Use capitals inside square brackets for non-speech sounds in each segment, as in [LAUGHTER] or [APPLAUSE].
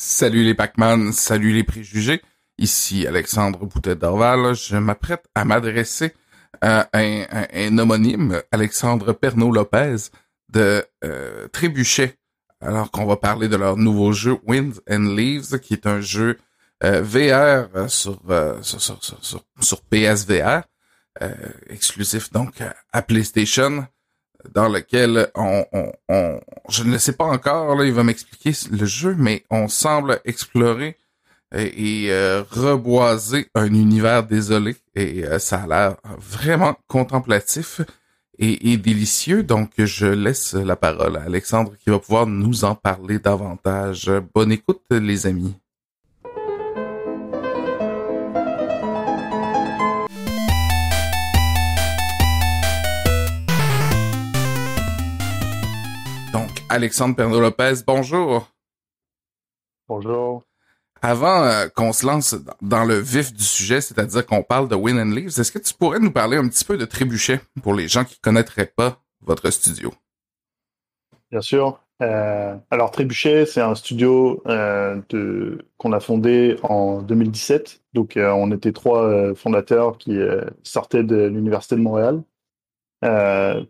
Salut les Pac-Man, salut les préjugés. Ici Alexandre Boutet d'Orval. Je m'apprête à m'adresser à un, homonyme, Alexandre Pernaud-Lopez de euh, Trébuchet, alors qu'on va parler de leur nouveau jeu Winds and Leaves, qui est un jeu euh, VR euh, sur, PSVR, exclusif donc à PlayStation dans lequel on, je ne sais pas encore, là, il va m'expliquer le jeu, mais on semble explorer et, euh, reboiser un univers désolé et euh, ça a l'air vraiment contemplatif et, délicieux. Donc, je laisse la parole à Alexandre qui va pouvoir nous en parler davantage. Bonne écoute, les amis. Alexandre Pernaud-Lopez. Bonjour. Bonjour. Avant euh, qu'on se lance dans le vif du sujet, c'est-à-dire qu'on parle de Win and Leaves, est-ce que tu pourrais nous parler un petit peu de Trébuchet pour les gens qui connaîtraient pas votre studio? Bien sûr. Euh, alors Trébuchet, c'est un studio euh, qu'on a fondé en 2017. Donc on était trois fondateurs qui sortaient de l'université de Montréal.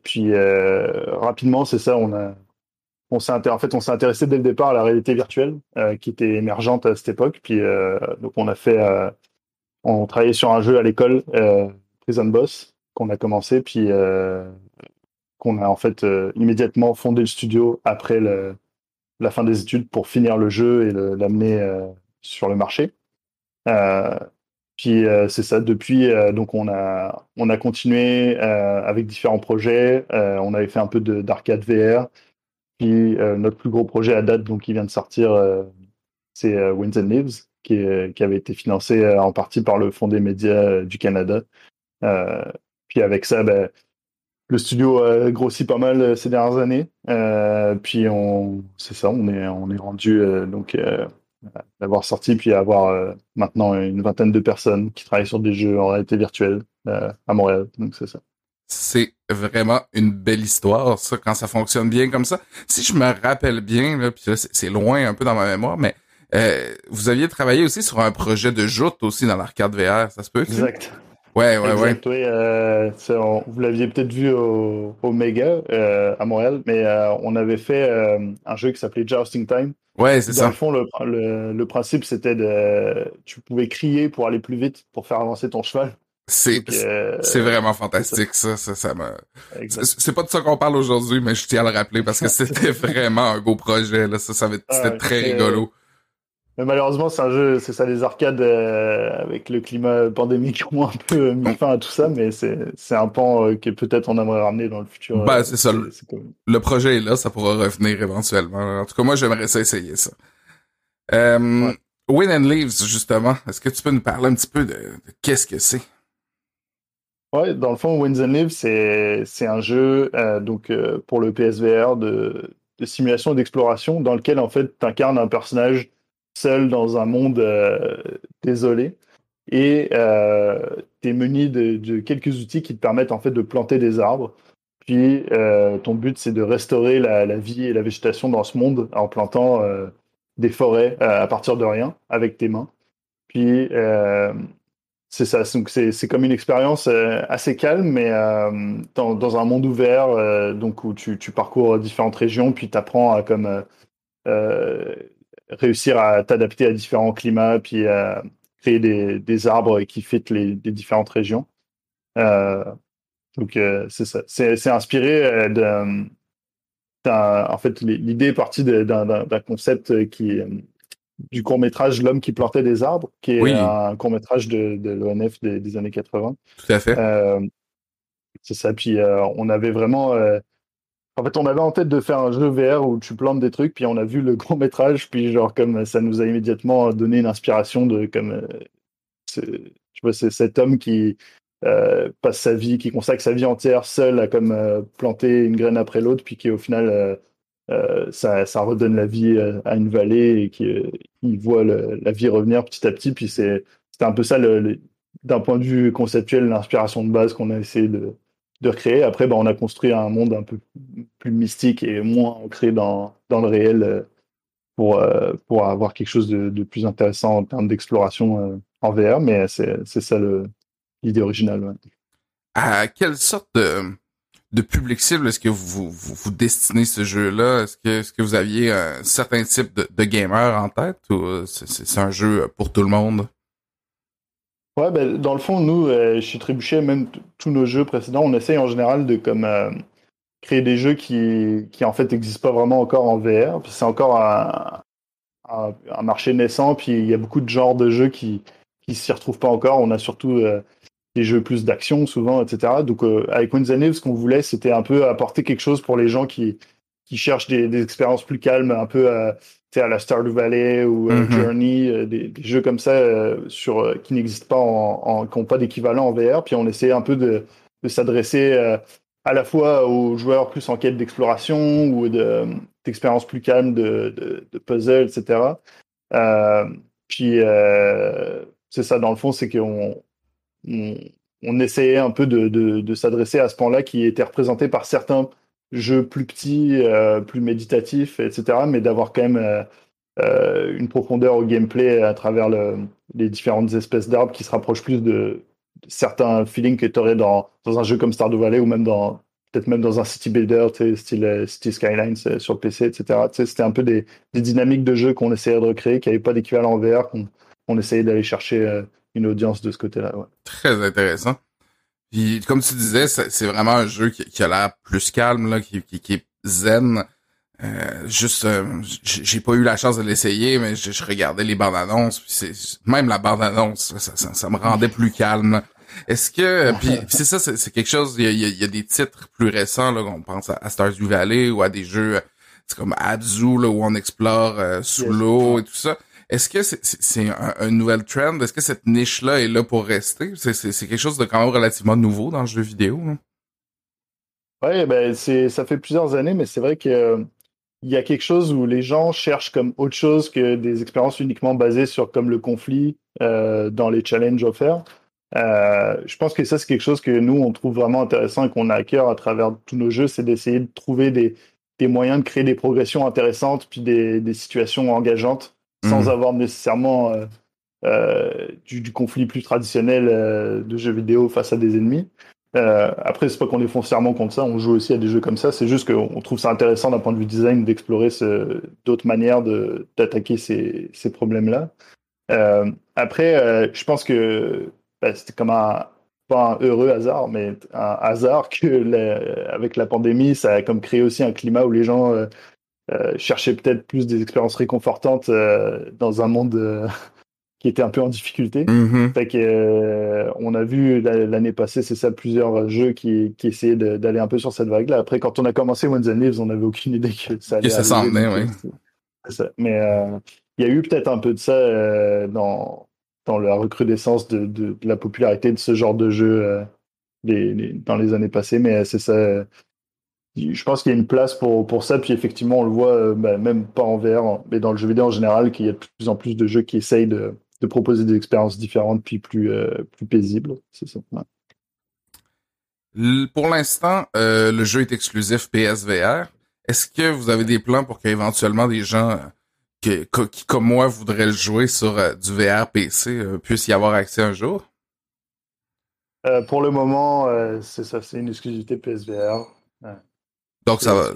puis rapidement, c'est ça, on a on s'est en fait on s'est intéressé dès le départ à la réalité virtuelle euh, qui était émergente à cette époque. Puis euh, donc on a fait euh, on travaillait sur un jeu à l'école Prison Boss qu'on a commencé. Puis qu'on a en fait immédiatement fondé le studio après la fin des études pour finir le jeu et l'amener sur le marché. Puis c'est ça. Depuis donc on a on a continué avec différents projets. On avait fait un peu d'arcade VR puis euh, notre plus gros projet à date, donc qui vient de sortir, euh, c'est euh, Winds and Leaves, qui, avait été financé en partie par le Fonds des médias du Canada. puis avec ça, ben, le studio a grossi pas mal ces dernières années. puis on, c'est ça, on est, rendu donc d'avoir sorti puis avoir maintenant une vingtaine de personnes qui travaillent sur des jeux en réalité virtuelle à Montréal. Donc c'est ça c'est vraiment une belle histoire, ça, quand ça fonctionne bien comme ça. Si je me rappelle bien, là, puis c'est loin un peu dans ma mémoire, mais euh, vous aviez travaillé aussi sur un projet de joute aussi dans l'arcade VR, ça se peut? Exact. Ouais, ouais, exact, ouais. Oui, euh, vous l'aviez peut-être vu au, au Mega euh, à Montréal, mais on avait fait un jeu qui s'appelait Jousting Time. Ouais, c'est ça. Dans le fond, le, le principe, c'était de... Tu pouvais crier pour aller plus vite, pour faire avancer ton cheval. C'est euh, c'est vraiment fantastique ça ça ça me c'est pas de ça qu'on parle aujourd'hui mais je tiens à le rappeler parce que [LAUGHS] c'était vraiment un beau projet là ça ça c'était très rigolo. Mais malheureusement c'est un jeu c'est ça les arcades euh, avec le climat pandémique ont un peu mis fin à tout ça mais c'est c'est un pan euh, que peut-être on aimerait ramener dans le futur. Bah c'est ça le projet est là ça pourra revenir éventuellement en tout cas moi j'aimerais ça essayer ça. Euh, Win and Leaves justement est-ce que tu peux nous parler un petit peu de qu'est-ce que c'est? Ouais, dans le fond, Winds and Live, c'est un jeu euh, donc euh, pour le PSVR de, de simulation et d'exploration dans lequel en fait tu incarnes un personnage seul dans un monde euh, désolé et tu es muni de, de, quelques outils qui te permettent en fait de planter des arbres. Puis ton but c'est de restaurer la, la, vie et la végétation dans ce monde en plantant des forêts à partir de rien avec tes mains. Puis c'est ça, c'est comme une expérience euh, assez calme, mais euh, dans, un monde ouvert, euh, donc où tu, parcours différentes régions, puis tu apprends à comme réussir à t'adapter à différents climats, puis à créer des, arbres qui fitent les, différentes régions. donc c'est ça, c'est inspiré de, en fait l'idée est partie d'un concept qui du court métrage L'homme qui plantait des arbres, qui est un court métrage de, de l'ONF des, années 80. Tout à fait. Euh, c'est ça. Puis euh, on avait vraiment. Euh, en fait, on avait en tête de faire un jeu VR où tu plantes des trucs, puis on a vu le [LAUGHS] court métrage, puis genre comme ça nous a immédiatement donné une inspiration de comme. tu vois, c'est cet homme qui passe sa vie, qui consacre sa vie entière seul à comme planter une graine après l'autre, puis qui au final ça, ça, redonne la vie euh, à une vallée et qui, euh, voit la vie revenir petit à petit. Puis c'est un peu ça, d'un point de vue conceptuel, l'inspiration de base qu'on a essayé de, de recréer. Après, bah, on a construit un monde un peu plus mystique et moins ancré dans, le réel pour, avoir quelque chose de, plus intéressant en termes d'exploration en VR, mais c'est ça l'idée originale. À quelle sorte de, de public cible? Est-ce que vous, vous, destinez ce jeu-là? Est-ce que, est-ce que vous aviez un certain type de, gamer en tête ou c'est un jeu pour tout le monde? Ouais, ben, dans le fond, nous, euh, chez Trébuchet, même tous nos jeux précédents, on essaye en général de comme euh, créer des jeux qui, qui en fait n'existent pas vraiment encore en VR. C'est encore un, marché naissant, puis il y a beaucoup de genres de jeux qui qui s'y retrouvent pas encore. On a surtout euh, des jeux plus d'action souvent, etc. Donc euh, avec Winds ce qu'on voulait, c'était un peu apporter quelque chose pour les gens qui qui cherchent des, des expériences plus calmes, un peu à à la Stardew Valley ou mhm. Journey, euh, des, des, jeux comme ça euh, sur qui n'existent pas en, en qui n'ont pas d'équivalent en VR. Puis on essaie un peu de, de s'adresser à la fois aux joueurs plus en quête d'exploration ou de d'expériences plus calmes de, de, de puzzle, etc. Euh, puis c'est ça dans le fond, c'est qu'on on, essayait un peu de, s'adresser à ce point-là qui était représenté par certains jeu plus petit, euh, plus méditatif, etc. Mais d'avoir quand même euh, euh, une profondeur au gameplay à travers le, les différentes espèces d'arbres qui se rapprochent plus de, certains feelings que tu aurais dans, un jeu comme Stardew Valley ou même dans peut-être même dans un city builder, style City Skylines sur PC, etc. C'était un peu des, des, dynamiques de jeu qu'on essayait de recréer, qui n'avaient pas d'équivalent en VR, qu'on essayait d'aller chercher une audience de ce côté-là. Ouais. Très intéressant. Puis comme tu disais, c'est vraiment un jeu qui, qui a l'air plus calme, là, qui, qui, qui est zen. Euh, juste, euh, j'ai pas eu la chance de l'essayer, mais je, regardais les bandes annonces, puis c'est même la bande annonce, ça, ça, ça, me rendait plus calme. Est-ce que, puis [LAUGHS] c'est ça, c'est quelque chose. Il y a, y a, des titres plus récents là, on pense à, Stardew Valley ou à des jeux comme Abzu là où on explore euh, sous l'eau et tout ça. Est-ce que c'est un, un, nouvel trend? Est-ce que cette niche-là est là pour rester? C'est quelque chose de quand même relativement nouveau dans le jeu vidéo. Oui, ben ça fait plusieurs années, mais c'est vrai que euh, il y a quelque chose où les gens cherchent comme autre chose que des expériences uniquement basées sur comme le conflit euh, dans les challenges offerts. Euh, je pense que ça c'est quelque chose que nous on trouve vraiment intéressant et qu'on a à cœur à travers tous nos jeux, c'est d'essayer de trouver des, des moyens de créer des progressions intéressantes puis des, des situations engageantes sans mhm. avoir nécessairement euh, euh, du, du, conflit plus traditionnel euh, de jeux vidéo face à des ennemis. Euh, après, c'est pas qu'on est foncièrement contre ça, on joue aussi à des jeux comme ça, c'est juste qu'on trouve ça intéressant d'un point de vue design d'explorer d'autres manières d'attaquer ces, ces problèmes-là. Après, je pense que bah, c'était comme un, pas un heureux hasard, mais un hasard [LAUGHS] que avec la pandémie, ça a comme créé aussi un climat où les gens chercher peut-être plus des expériences réconfortantes euh, dans un monde euh, [LAUGHS] qui était un peu en difficulté. Mm-hmm. Fait que, on a vu l'année passée, c'est ça, plusieurs jeux qui, qui essayaient d'aller un peu sur cette vague-là. Après, quand on a commencé Ones and Leaves, on n'avait aucune idée que ça allait. Que ça s'en oui. Mais il y a eu peut-être un peu de ça dans, dans la recrudescence de, de, la popularité de ce genre de jeu dans les années passées. Mais c'est ça je pense qu'il y a une place pour, pour ça. Puis effectivement, on le voit, euh, bah, même pas en VR, mais dans le jeu vidéo en général, qu'il y a de plus en plus de jeux qui essayent de, de proposer des expériences différentes puis plus, euh, plus paisibles. C'est ça. Pour l'instant, euh, le jeu est exclusif PSVR. Est-ce que vous avez des plans pour qu'éventuellement des gens qui, qui, comme moi, voudraient le jouer sur du VR PC puissent y avoir accès un jour? pour le moment, c'est ça, c'est une exclusivité PSVR. Donc ça va.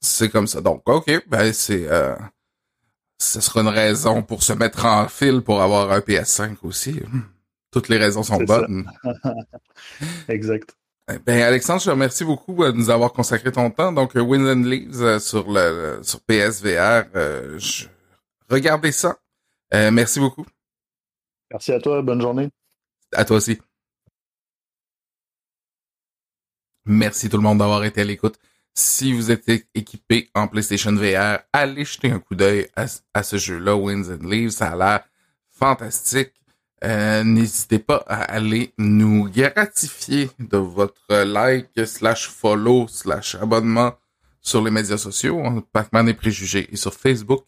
C'est comme ça. Donc ok, ben c'est euh, ce sera une raison pour se mettre en fil pour avoir un PS5 aussi. [LAUGHS] Toutes les raisons sont bonnes. [LAUGHS] exact. Eh ben Alexandre, je te remercie beaucoup euh, de nous avoir consacré ton temps. Donc euh, Winds and Leaves sur le sur PSVR, regardez ça. merci beaucoup. Merci à toi. Bonne journée. À toi aussi. Merci tout le monde d'avoir été à l'écoute. Si vous êtes équipé en PlayStation VR, allez jeter un coup d'œil à, ce jeu-là, Winds and Leaves. Ça a l'air fantastique. Euh, n'hésitez pas à aller nous gratifier de votre like, slash follow, slash abonnement sur les médias sociaux, Pac-Man et Préjugés, et sur Facebook,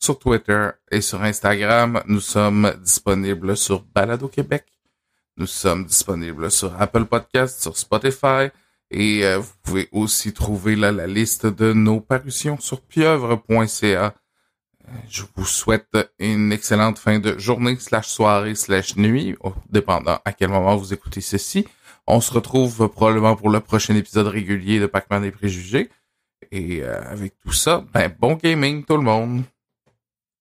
sur Twitter et sur Instagram. Nous sommes disponibles sur Balado Québec. Nous sommes disponibles sur Apple Podcasts, sur Spotify, et euh, vous pouvez aussi trouver là la liste de nos parutions sur pieuvre.ca. je vous souhaite une excellente fin de journée, slash soirée, slash nuit, dépendant à quel moment vous écoutez ceci. On se retrouve probablement pour le prochain épisode régulier de Pac-Man des préjugés. Et euh, avec tout ça, ben bon gaming tout le monde.